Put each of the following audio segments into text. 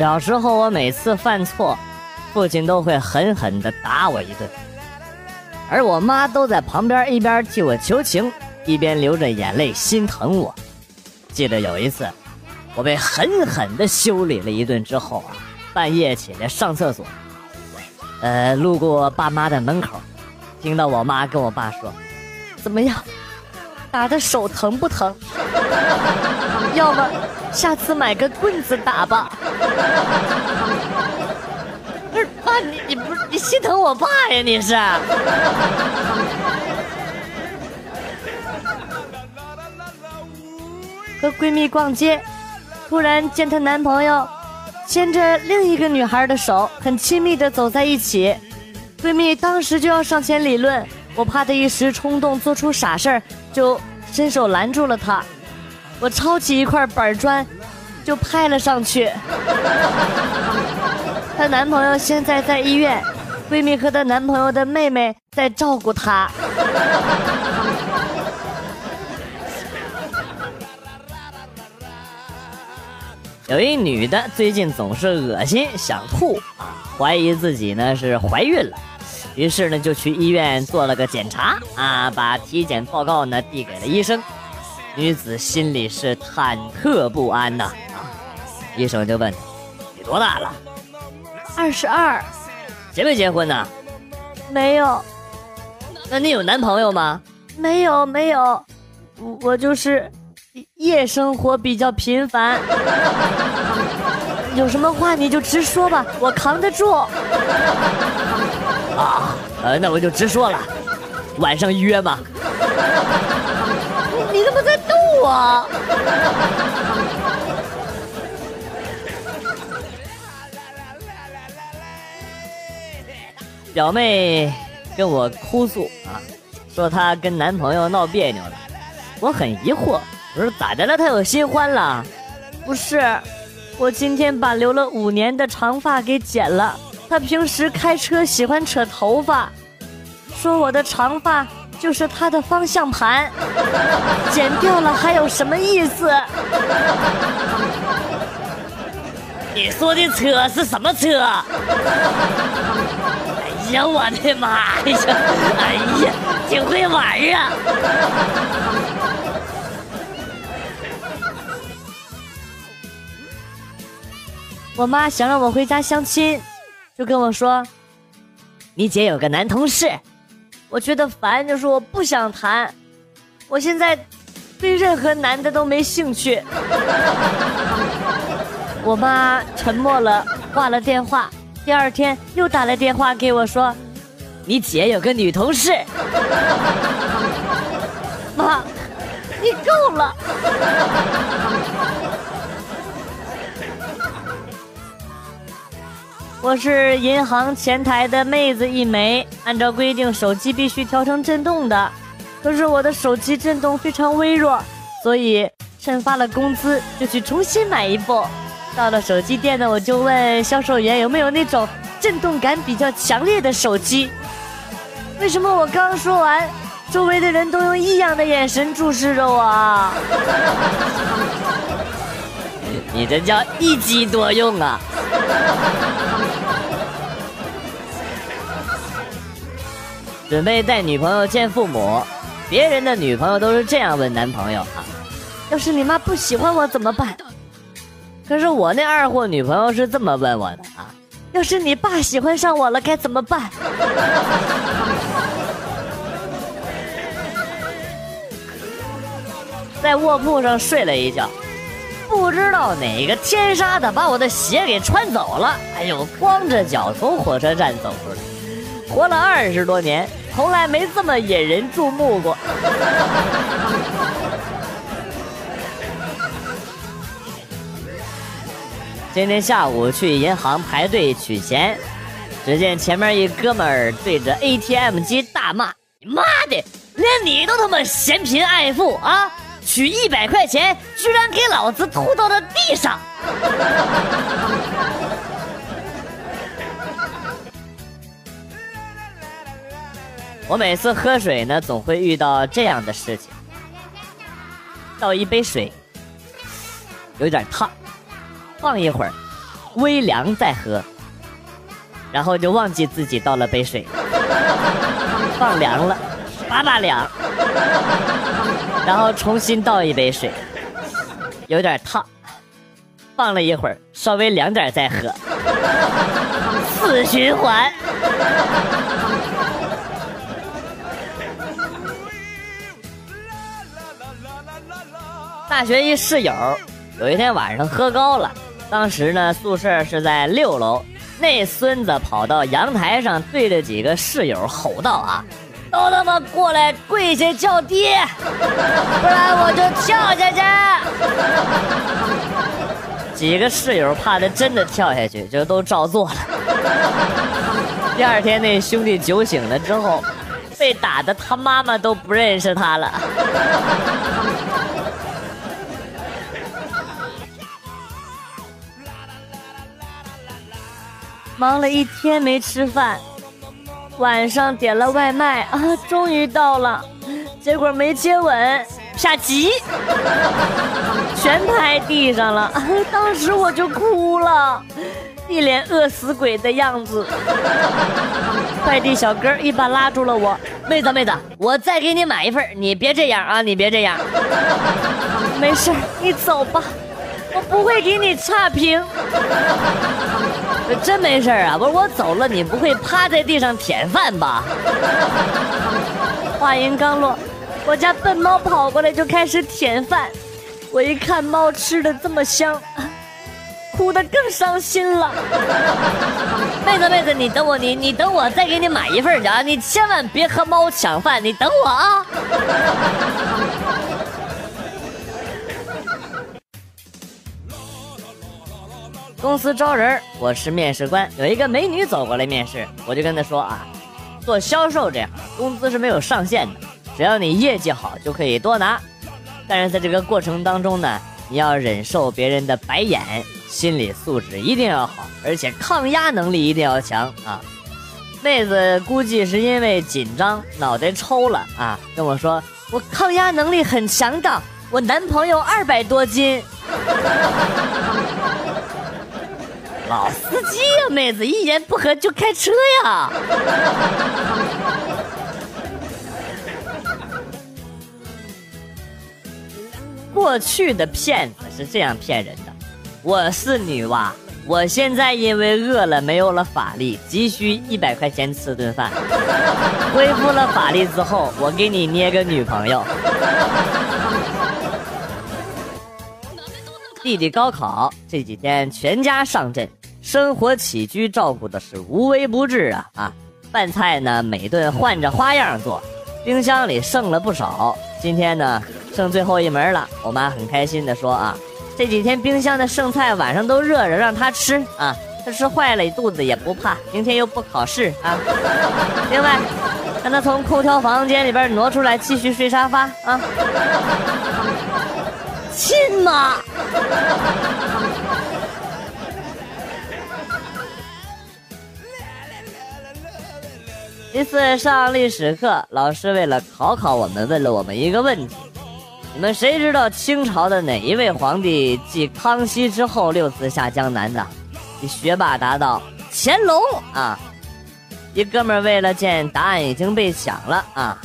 小时候我每次犯错，父亲都会狠狠地打我一顿，而我妈都在旁边一边替我求情，一边流着眼泪心疼我。记得有一次，我被狠狠地修理了一顿之后啊，半夜起来上厕所，呃，路过爸妈的门口，听到我妈跟我爸说：“怎么样，打的手疼不疼？要么下次买个棍子打吧。”不是爸，你你不是你心疼我爸呀？你是？和闺蜜逛街，突然见她男朋友牵着另一个女孩的手，很亲密的走在一起。闺蜜当时就要上前理论，我怕她一时冲动做出傻事儿，就伸手拦住了她。我抄起一块板砖，就拍了上去。她男朋友现在在医院，闺蜜和她男朋友的妹妹在照顾她。有一女的最近总是恶心想吐啊，怀疑自己呢是怀孕了，于是呢就去医院做了个检查啊，把体检报告呢递给了医生。女子心里是忐忑不安呐啊，医生就问：“你多大了？”“二十二。”“结没结婚呢？”“没有。”“那你有男朋友吗？”“没有，没有，我就是。”夜生活比较频繁，有什么话你就直说吧，我扛得住。啊，呃，那我就直说了，晚上约吗？我？表妹跟我哭诉啊，说她跟男朋友闹别扭了，我很疑惑。我说咋的了？她有新欢了？不是，我今天把留了五年的长发给剪了。她平时开车喜欢扯头发，说我的长发就是他的方向盘，剪掉了还有什么意思？你说的车是什么车？哎呀，我的妈呀！哎呀，挺会玩啊！我妈想让我回家相亲，就跟我说：“你姐有个男同事，我觉得烦，就说我不想谈。我现在对任何男的都没兴趣。”我妈沉默了，挂了电话。第二天又打来电话给我说：“你姐有个女同事。”妈，你够了。我是银行前台的妹子一枚，按照规定手机必须调成震动的，可是我的手机震动非常微弱，所以趁发了工资就去重新买一部。到了手机店呢，我就问销售员有没有那种震动感比较强烈的手机。为什么我刚说完，周围的人都用异样的眼神注视着我？你这叫一机多用啊！准备带女朋友见父母，别人的女朋友都是这样问男朋友啊：“要是你妈不喜欢我怎么办？”可是我那二货女朋友是这么问我的啊：“要是你爸喜欢上我了该怎么办？”在卧铺上睡了一觉，不知道哪个天杀的把我的鞋给穿走了。哎呦，光着脚从火车站走出来，活了二十多年。从来没这么引人注目过。今天下午去银行排队取钱，只见前面一哥们儿对着 ATM 机大骂：“妈的，连你都他妈嫌贫爱富啊！取一百块钱，居然给老子吐到了地上！”我每次喝水呢，总会遇到这样的事情。倒一杯水，有点烫，放一会儿，微凉再喝，然后就忘记自己倒了杯水，放凉了，叭叭凉，然后重新倒一杯水，有点烫，放了一会儿，稍微凉点再喝，死循环。大学一室友，有一天晚上喝高了，当时呢宿舍是在六楼，那孙子跑到阳台上，对着几个室友吼道：“啊，都他妈过来跪下叫爹，不然我就跳下去！”几个室友怕他真的跳下去，就都照做了。第二天那兄弟酒醒了之后，被打的他妈妈都不认识他了。忙了一天没吃饭，晚上点了外卖啊，终于到了，结果没接稳，啪叽，全拍地上了，当时我就哭了，一脸饿死鬼的样子。快递小哥一把拉住了我，妹子妹子，我再给你买一份，你别这样啊，你别这样。没事，你走吧，我不会给你差评。真没事啊！不是我走了，你不会趴在地上舔饭吧？话音刚落，我家笨猫跑过来就开始舔饭。我一看猫吃的这么香，哭得更伤心了。妹子妹子，你等我，你你等我，再给你买一份去啊！你千万别和猫抢饭，你等我啊！公司招人，我是面试官。有一个美女走过来面试，我就跟她说啊，做销售这样，工资是没有上限的，只要你业绩好就可以多拿。但是在这个过程当中呢，你要忍受别人的白眼，心理素质一定要好，而且抗压能力一定要强啊。妹子估计是因为紧张，脑袋抽了啊，跟我说我抗压能力很强的，我男朋友二百多斤。老司机呀，妹子，一言不合就开车呀！过去的骗子是这样骗人的：我是女娲，我现在因为饿了没有了法力，急需一百块钱吃顿饭。恢复了法力之后，我给你捏个女朋友。弟弟高考这几天全家上阵。生活起居照顾的是无微不至啊啊！饭菜呢每顿换着花样做，冰箱里剩了不少。今天呢剩最后一门了，我妈很开心的说啊，这几天冰箱的剩菜晚上都热着，让他吃啊，他吃坏了肚子也不怕。明天又不考试啊。另外，让他从空调房间里边挪出来继续睡沙发啊。亲妈。一次上历史课，老师为了考考我们，问了我们一个问题：你们谁知道清朝的哪一位皇帝继康熙之后六次下江南的？一学霸答道：乾隆啊！一哥们为了见答案已经被抢了啊，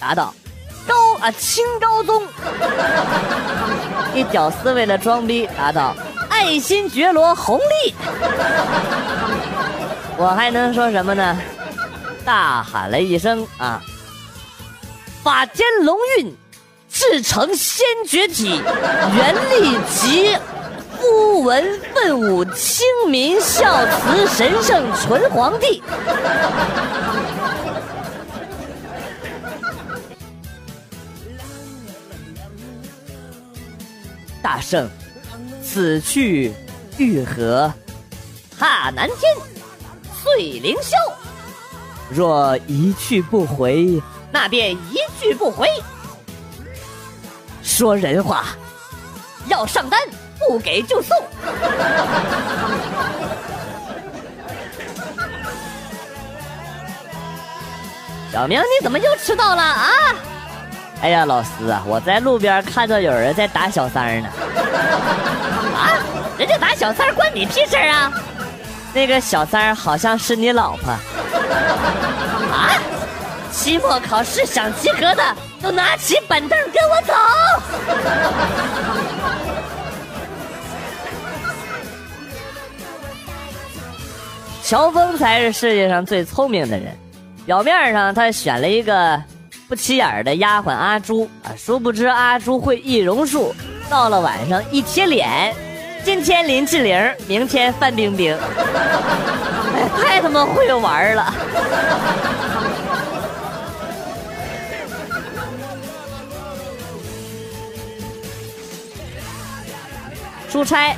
答道：高啊清高宗。一屌丝为了装逼答道：爱新觉罗弘历。我还能说什么呢？大喊了一声：“啊！法天龙运，至诚仙绝体，元力极，夫文奋武，清明孝慈，神圣纯皇帝。”大圣，此去欲何？踏南天，碎凌霄。若一去不回，那便一去不回。说人话，要上单，不给就送。小明，你怎么又迟到了啊？哎呀，老师啊，我在路边看到有人在打小三呢。啊？人家打小三关你屁事啊？那个小三儿好像是你老婆。啊！期末考试想及格的都拿起板凳跟我走。乔峰才是世界上最聪明的人。表面上他选了一个不起眼的丫鬟阿朱啊，殊不知阿朱会易容术。到了晚上一贴脸，今天林志玲，明天范冰冰，哎，太他妈会玩了。出差，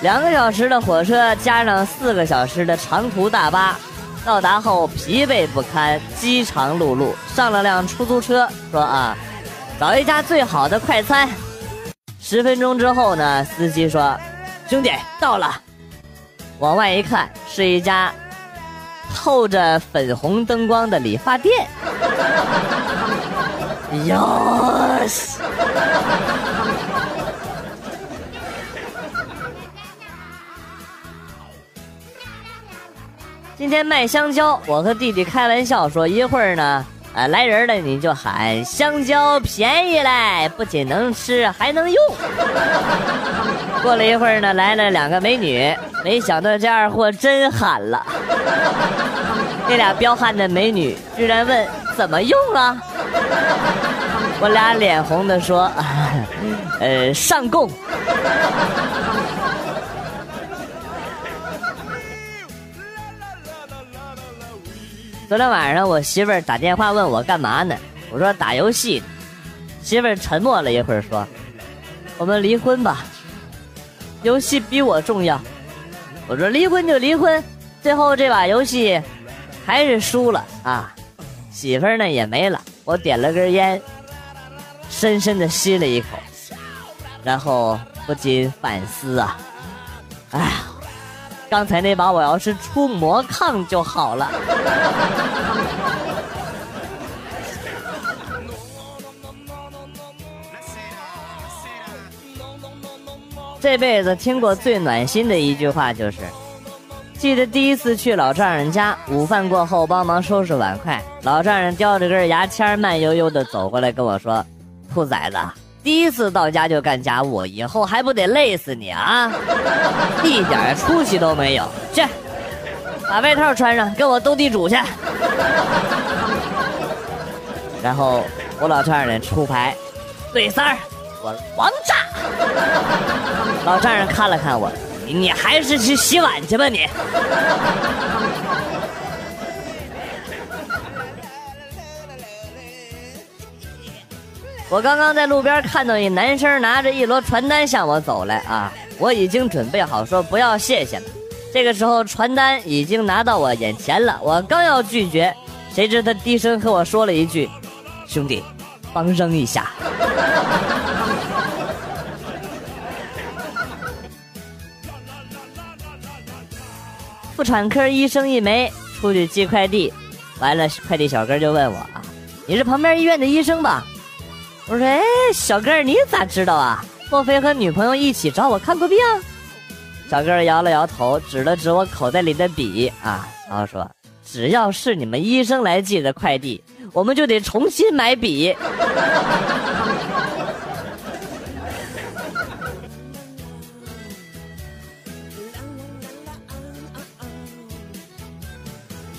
两个小时的火车加上四个小时的长途大巴，到达后疲惫不堪，饥肠辘辘，上了辆出租车，说啊，找一家最好的快餐。十分钟之后呢，司机说，兄弟到了，往外一看，是一家透着粉红灯光的理发店。哟西！今天卖香蕉，我和弟弟开玩笑说，一会儿呢，啊来人了你就喊香蕉便宜嘞，不仅能吃还能用。过了一会儿呢，来了两个美女，没想到这二货真喊了。那俩彪悍的美女居然问怎么用啊？我俩脸红的说，呃上供。昨天晚上我媳妇儿打电话问我干嘛呢？我说打游戏。媳妇儿沉默了一会儿说：“我们离婚吧，游戏比我重要。”我说离婚就离婚，最后这把游戏还是输了啊！媳妇儿呢也没了。我点了根烟，深深的吸了一口，然后不禁反思啊，哎呀。刚才那把我要是出魔抗就好了。这辈子听过最暖心的一句话就是：记得第一次去老丈人家，午饭过后帮忙收拾碗筷，老丈人叼着根牙签，慢悠悠的走过来跟我说：“兔崽子。”第一次到家就干家务，以后还不得累死你啊！一点出息都没有。去，把外套穿上，跟我斗地主去。然后我老丈人出牌，对三儿，我王炸。老丈人看了看我，你还是去洗碗去吧你。我刚刚在路边看到一男生拿着一摞传单向我走来啊，我已经准备好说不要谢谢了。这个时候传单已经拿到我眼前了，我刚要拒绝，谁知他低声和我说了一句：“兄弟，帮扔一下。”妇产科医生一枚，出去寄快递，完了快递小哥就问我啊：“你是旁边医院的医生吧？”我说：“哎，小哥，你咋知道啊？莫非和女朋友一起找我看过病？”小哥摇了摇头，指了指我口袋里的笔啊，然后说：“只要是你们医生来寄的快递，我们就得重新买笔。”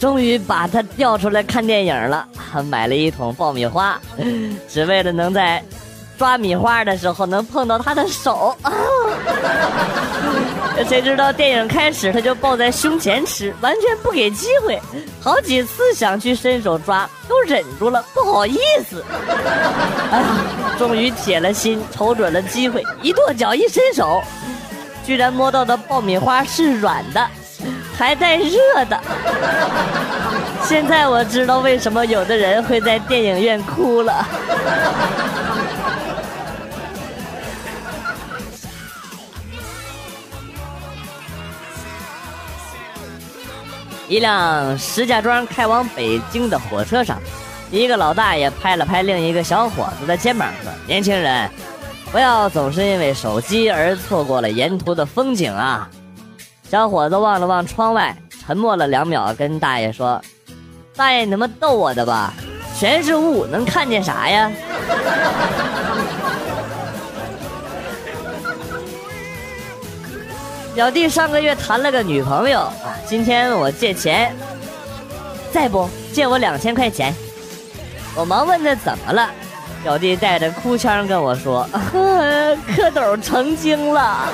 终于把他调出来看电影了，买了一桶爆米花，只为了能在抓米花的时候能碰到他的手。谁知道电影开始他就抱在胸前吃，完全不给机会，好几次想去伸手抓都忍住了，不好意思。哎呀，终于铁了心，瞅准了机会，一跺脚一伸手，居然摸到的爆米花是软的。还带热的，现在我知道为什么有的人会在电影院哭了。一辆石家庄开往北京的火车上，一个老大爷拍了拍另一个小伙子的肩膀说：“年轻人，不要总是因为手机而错过了沿途的风景啊！小伙子望了望窗外，沉默了两秒，跟大爷说：“大爷，你他妈逗我的吧？全是雾，能看见啥呀？” 表弟上个月谈了个女朋友啊，今天问我借钱，再不借我两千块钱。我忙问他怎么了，表弟带着哭腔跟我说：“蝌蚪成精了。”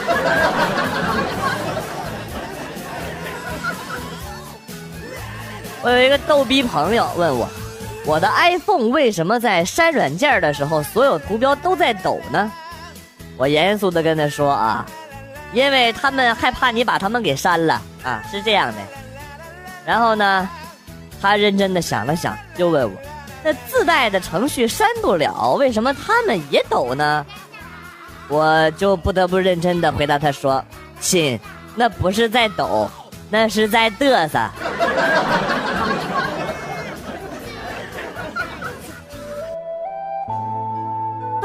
我有一个逗逼朋友问我，我的 iPhone 为什么在删软件的时候所有图标都在抖呢？我严肃的跟他说啊。因为他们害怕你把他们给删了啊，是这样的。然后呢，他认真的想了想，又问我：“那自带的程序删不了，为什么他们也抖呢？”我就不得不认真的回答他说：“亲，那不是在抖，那是在嘚瑟。”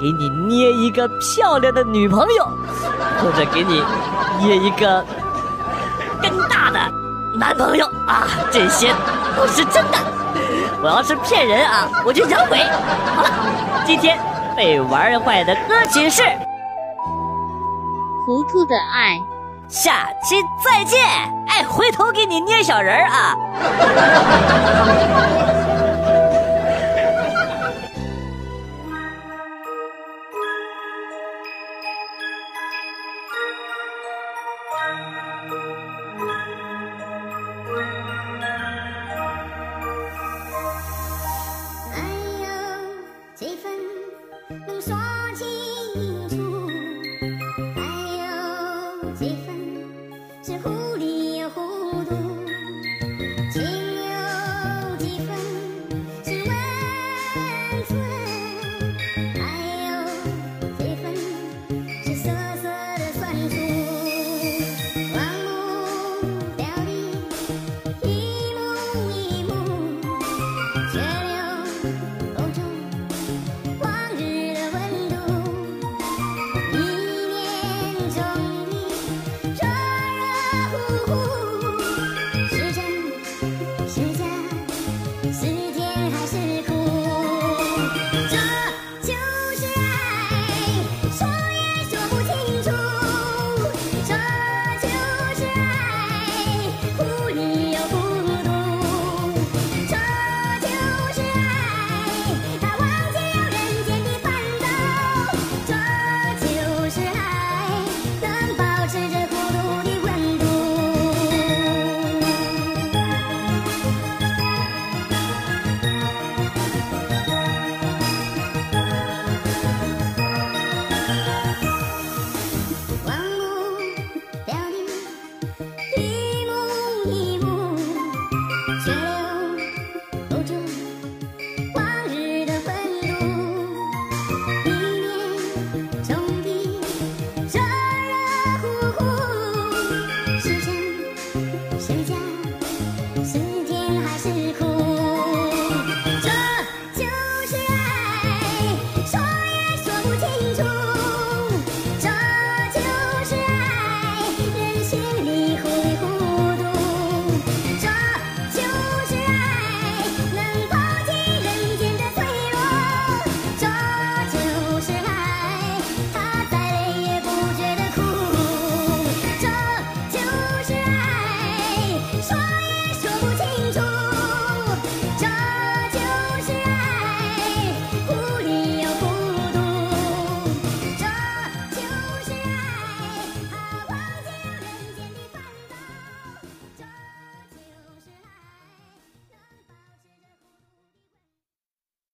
给你捏一个漂亮的女朋友，或者给你捏一个更大的男朋友啊！这些都是真的。我要是骗人啊，我就养鬼。好了，今天被玩坏的歌曲是《糊涂的爱》，下期再见。哎，回头给你捏小人儿啊。